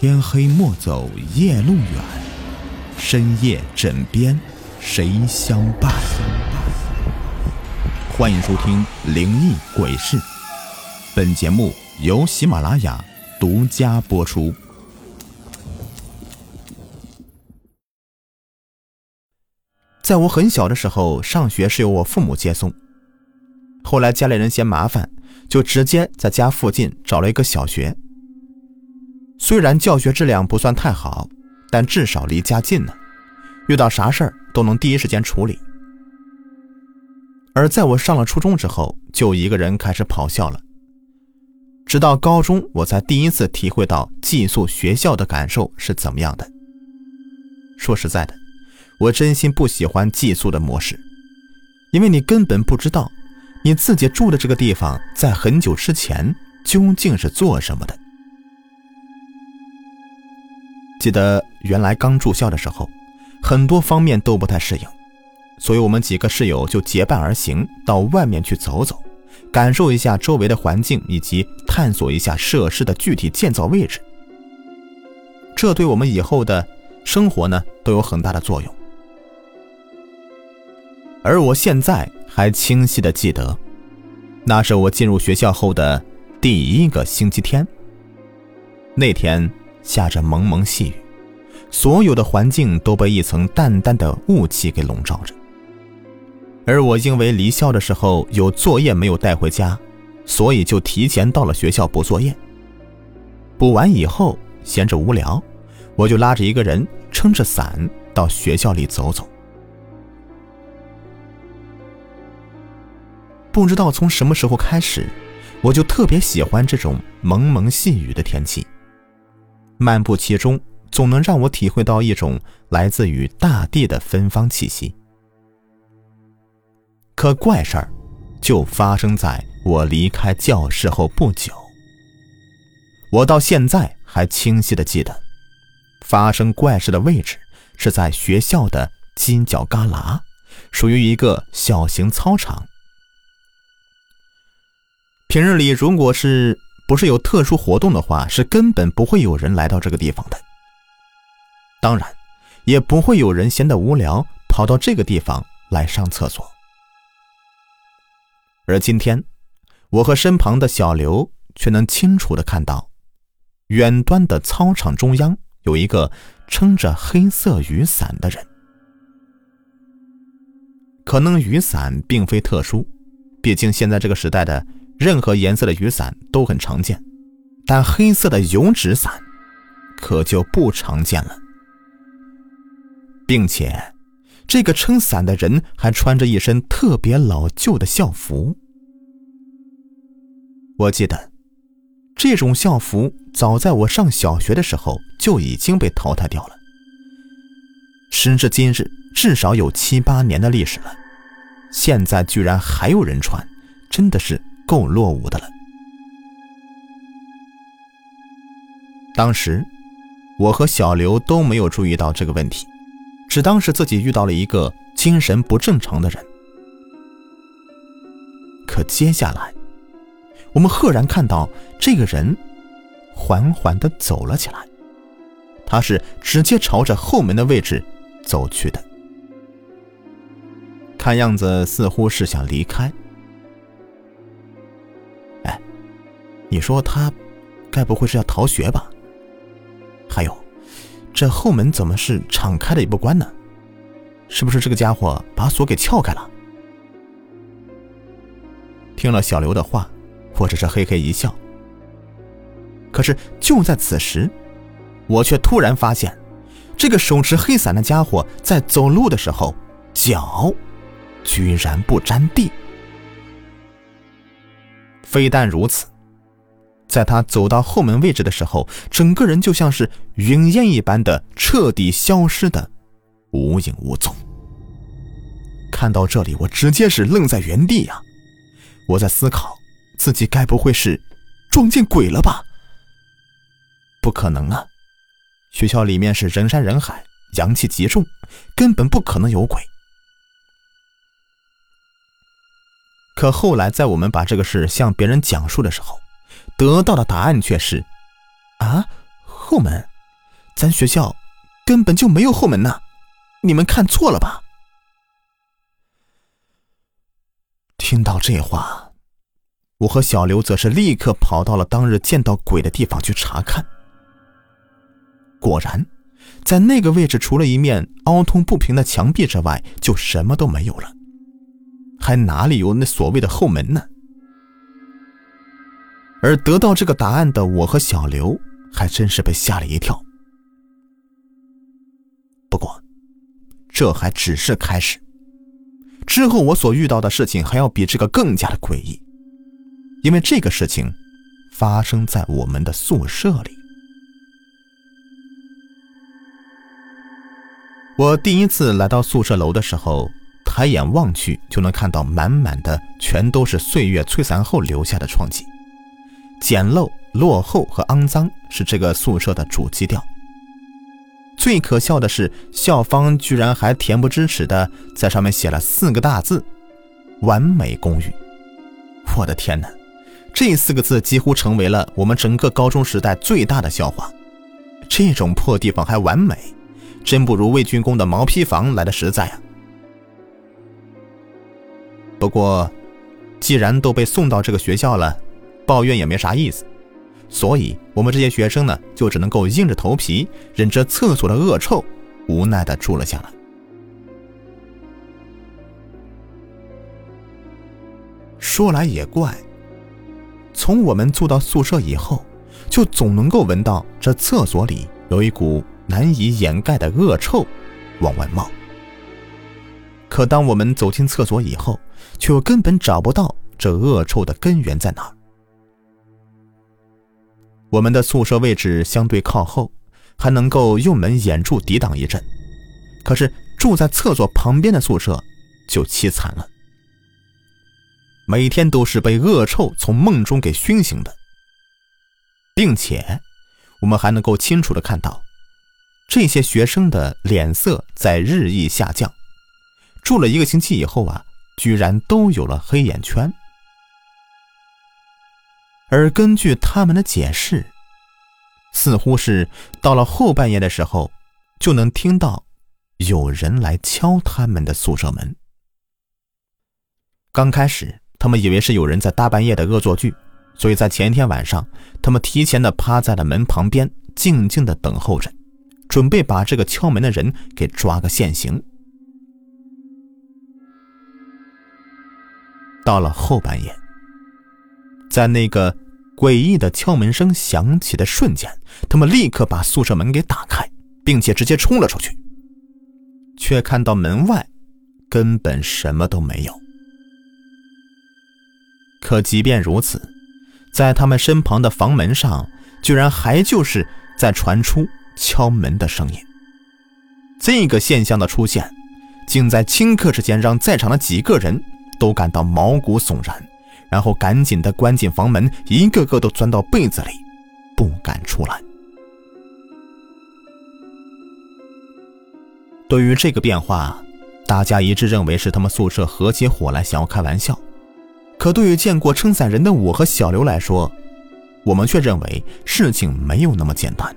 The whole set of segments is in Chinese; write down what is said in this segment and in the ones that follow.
天黑莫走夜路远，深夜枕边谁相伴？欢迎收听《灵异鬼事》，本节目由喜马拉雅独家播出。在我很小的时候，上学是由我父母接送，后来家里人嫌麻烦，就直接在家附近找了一个小学。虽然教学质量不算太好，但至少离家近呢，遇到啥事儿都能第一时间处理。而在我上了初中之后，就一个人开始跑校了。直到高中，我才第一次体会到寄宿学校的感受是怎么样的。说实在的。我真心不喜欢寄宿的模式，因为你根本不知道你自己住的这个地方在很久之前究竟是做什么的。记得原来刚住校的时候，很多方面都不太适应，所以我们几个室友就结伴而行，到外面去走走，感受一下周围的环境，以及探索一下设施的具体建造位置。这对我们以后的生活呢都有很大的作用。而我现在还清晰的记得，那是我进入学校后的第一个星期天。那天下着蒙蒙细雨，所有的环境都被一层淡淡的雾气给笼罩着。而我因为离校的时候有作业没有带回家，所以就提前到了学校补作业。补完以后，闲着无聊，我就拉着一个人撑着伞到学校里走走。不知道从什么时候开始，我就特别喜欢这种蒙蒙细雨的天气。漫步其中，总能让我体会到一种来自于大地的芬芳气息。可怪事儿，就发生在我离开教室后不久。我到现在还清晰的记得，发生怪事的位置是在学校的犄角旮旯，属于一个小型操场。平日里，如果是不是有特殊活动的话，是根本不会有人来到这个地方的。当然，也不会有人闲得无聊跑到这个地方来上厕所。而今天，我和身旁的小刘却能清楚的看到，远端的操场中央有一个撑着黑色雨伞的人。可能雨伞并非特殊，毕竟现在这个时代的。任何颜色的雨伞都很常见，但黑色的油纸伞可就不常见了。并且，这个撑伞的人还穿着一身特别老旧的校服。我记得，这种校服早在我上小学的时候就已经被淘汰掉了。时至今日，至少有七八年的历史了，现在居然还有人穿，真的是。够落伍的了。当时，我和小刘都没有注意到这个问题，只当是自己遇到了一个精神不正常的人。可接下来，我们赫然看到这个人缓缓的走了起来，他是直接朝着后门的位置走去的，看样子似乎是想离开。哎你说他，该不会是要逃学吧？还有，这后门怎么是敞开的也不关呢？是不是这个家伙把锁给撬开了？听了小刘的话，我只是嘿嘿一笑。可是就在此时，我却突然发现，这个手持黑伞的家伙在走路的时候，脚居然不沾地。非但如此。在他走到后门位置的时候，整个人就像是云烟一般的彻底消失的无影无踪。看到这里，我直接是愣在原地呀！我在思考，自己该不会是撞见鬼了吧？不可能啊！学校里面是人山人海，阳气极重，根本不可能有鬼。可后来，在我们把这个事向别人讲述的时候，得到的答案却是：啊，后门？咱学校根本就没有后门呐！你们看错了吧？听到这话，我和小刘则是立刻跑到了当日见到鬼的地方去查看。果然，在那个位置，除了一面凹凸不平的墙壁之外，就什么都没有了，还哪里有那所谓的后门呢？而得到这个答案的我和小刘，还真是被吓了一跳。不过，这还只是开始。之后我所遇到的事情还要比这个更加的诡异，因为这个事情发生在我们的宿舍里。我第一次来到宿舍楼的时候，抬眼望去就能看到满满的全都是岁月摧残后留下的创迹，简陋、落后和肮脏是这个宿舍的主基调。最可笑的是，校方居然还恬不知耻的在上面写了四个大字：“完美公寓。”我的天哪，这四个字几乎成为了我们整个高中时代最大的笑话。这种破地方还完美，真不如魏军工的毛坯房来的实在啊！不过，既然都被送到这个学校了，抱怨也没啥意思。所以，我们这些学生呢，就只能够硬着头皮忍着厕所的恶臭，无奈的住了下来。说来也怪，从我们住到宿舍以后，就总能够闻到这厕所里有一股难以掩盖的恶臭往外冒。可当我们走进厕所以后，却又根本找不到这恶臭的根源在哪。我们的宿舍位置相对靠后，还能够用门掩住抵挡一阵。可是住在厕所旁边的宿舍就凄惨了，每天都是被恶臭从梦中给熏醒的，并且我们还能够清楚的看到，这些学生的脸色在日益下降。住了一个星期以后啊，居然都有了黑眼圈。而根据他们的解释，似乎是到了后半夜的时候，就能听到有人来敲他们的宿舍门。刚开始，他们以为是有人在大半夜的恶作剧，所以在前一天晚上，他们提前的趴在了门旁边，静静的等候着，准备把这个敲门的人给抓个现行。到了后半夜。在那个诡异的敲门声响起的瞬间，他们立刻把宿舍门给打开，并且直接冲了出去，却看到门外根本什么都没有。可即便如此，在他们身旁的房门上，居然还就是在传出敲门的声音。这个现象的出现，竟在顷刻之间让在场的几个人都感到毛骨悚然。然后赶紧的关紧房门，一个个都钻到被子里，不敢出来。对于这个变化，大家一致认为是他们宿舍合起伙来想要开玩笑。可对于见过撑伞人的我和小刘来说，我们却认为事情没有那么简单。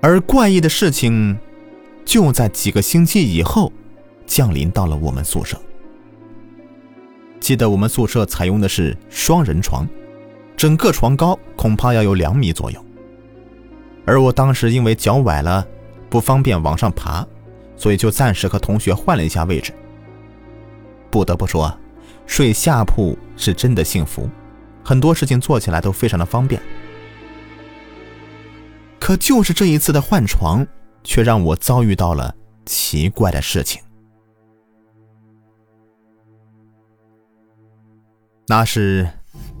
而怪异的事情，就在几个星期以后，降临到了我们宿舍。记得我们宿舍采用的是双人床，整个床高恐怕要有两米左右。而我当时因为脚崴了，不方便往上爬，所以就暂时和同学换了一下位置。不得不说，睡下铺是真的幸福，很多事情做起来都非常的方便。可就是这一次的换床，却让我遭遇到了奇怪的事情。那是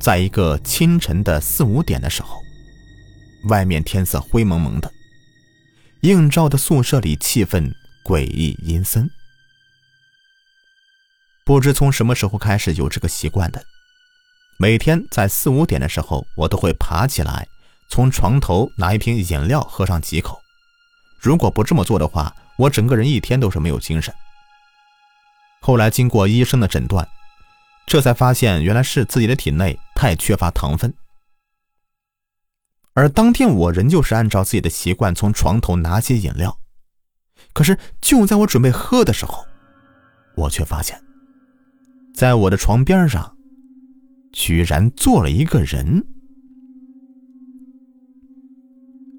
在一个清晨的四五点的时候，外面天色灰蒙蒙的，映照的宿舍里气氛诡异阴森。不知从什么时候开始有这个习惯的，每天在四五点的时候，我都会爬起来，从床头拿一瓶饮料喝上几口。如果不这么做的话，我整个人一天都是没有精神。后来经过医生的诊断。这才发现，原来是自己的体内太缺乏糖分。而当天我仍旧是按照自己的习惯从床头拿起饮料，可是就在我准备喝的时候，我却发现，在我的床边上，居然坐了一个人。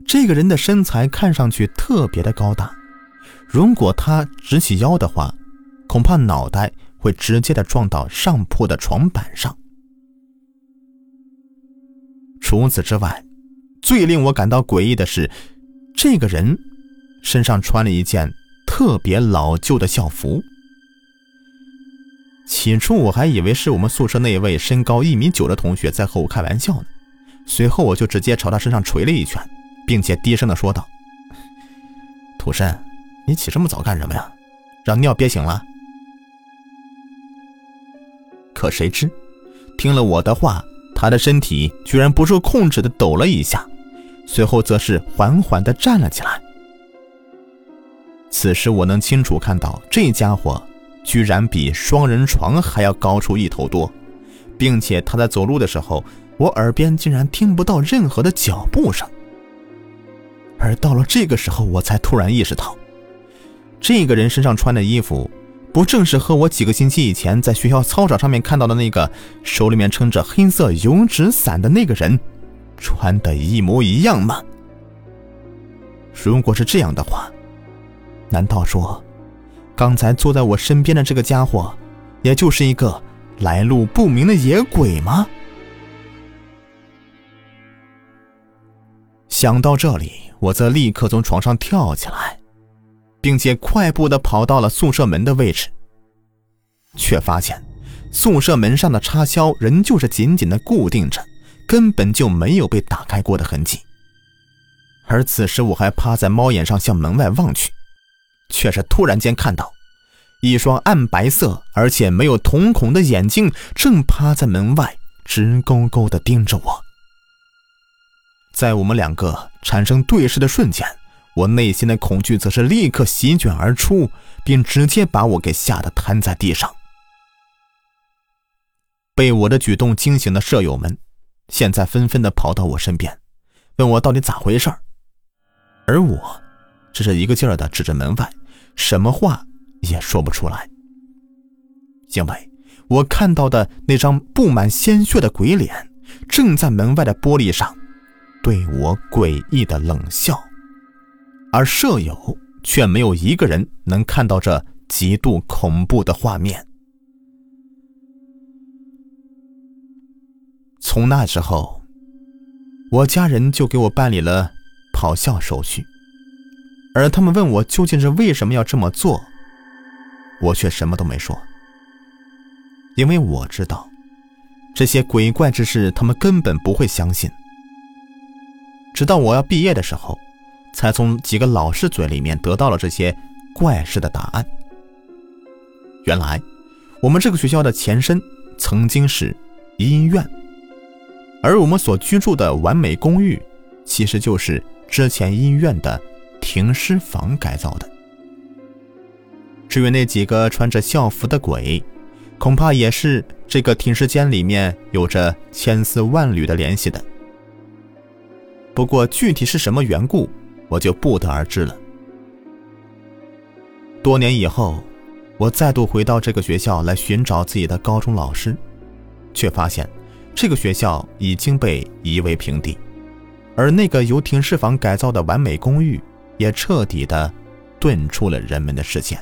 这个人的身材看上去特别的高大，如果他直起腰的话，恐怕脑袋会直接的撞到上铺的床板上。除此之外，最令我感到诡异的是，这个人身上穿了一件特别老旧的校服。起初我还以为是我们宿舍那位身高一米九的同学在和我开玩笑呢，随后我就直接朝他身上捶了一拳，并且低声的说道：“土生，你起这么早干什么呀？让尿憋醒了？”可谁知，听了我的话。他的身体居然不受控制的抖了一下，随后则是缓缓的站了起来。此时我能清楚看到，这家伙居然比双人床还要高出一头多，并且他在走路的时候，我耳边竟然听不到任何的脚步声。而到了这个时候，我才突然意识到，这个人身上穿的衣服。不正是和我几个星期以前在学校操场上面看到的那个手里面撑着黑色油纸伞的那个人穿的一模一样吗？如果是这样的话，难道说刚才坐在我身边的这个家伙，也就是一个来路不明的野鬼吗？想到这里，我则立刻从床上跳起来。并且快步的跑到了宿舍门的位置，却发现宿舍门上的插销仍旧是紧紧的固定着，根本就没有被打开过的痕迹。而此时我还趴在猫眼上向门外望去，却是突然间看到一双暗白色而且没有瞳孔的眼睛正趴在门外直勾勾的盯着我。在我们两个产生对视的瞬间。我内心的恐惧则是立刻席卷而出，并直接把我给吓得瘫在地上。被我的举动惊醒的舍友们，现在纷纷的跑到我身边，问我到底咋回事而我只是一个劲儿的指着门外，什么话也说不出来，因为我看到的那张布满鲜血的鬼脸，正在门外的玻璃上对我诡异的冷笑。而舍友却没有一个人能看到这极度恐怖的画面。从那之后，我家人就给我办理了跑校手续，而他们问我究竟是为什么要这么做，我却什么都没说，因为我知道这些鬼怪之事他们根本不会相信。直到我要毕业的时候。才从几个老师嘴里面得到了这些怪事的答案。原来，我们这个学校的前身曾经是医院，而我们所居住的完美公寓，其实就是之前医院的停尸房改造的。至于那几个穿着校服的鬼，恐怕也是这个停尸间里面有着千丝万缕的联系的。不过，具体是什么缘故？我就不得而知了。多年以后，我再度回到这个学校来寻找自己的高中老师，却发现这个学校已经被夷为平地，而那个由停尸房改造的完美公寓也彻底的遁出了人们的视线。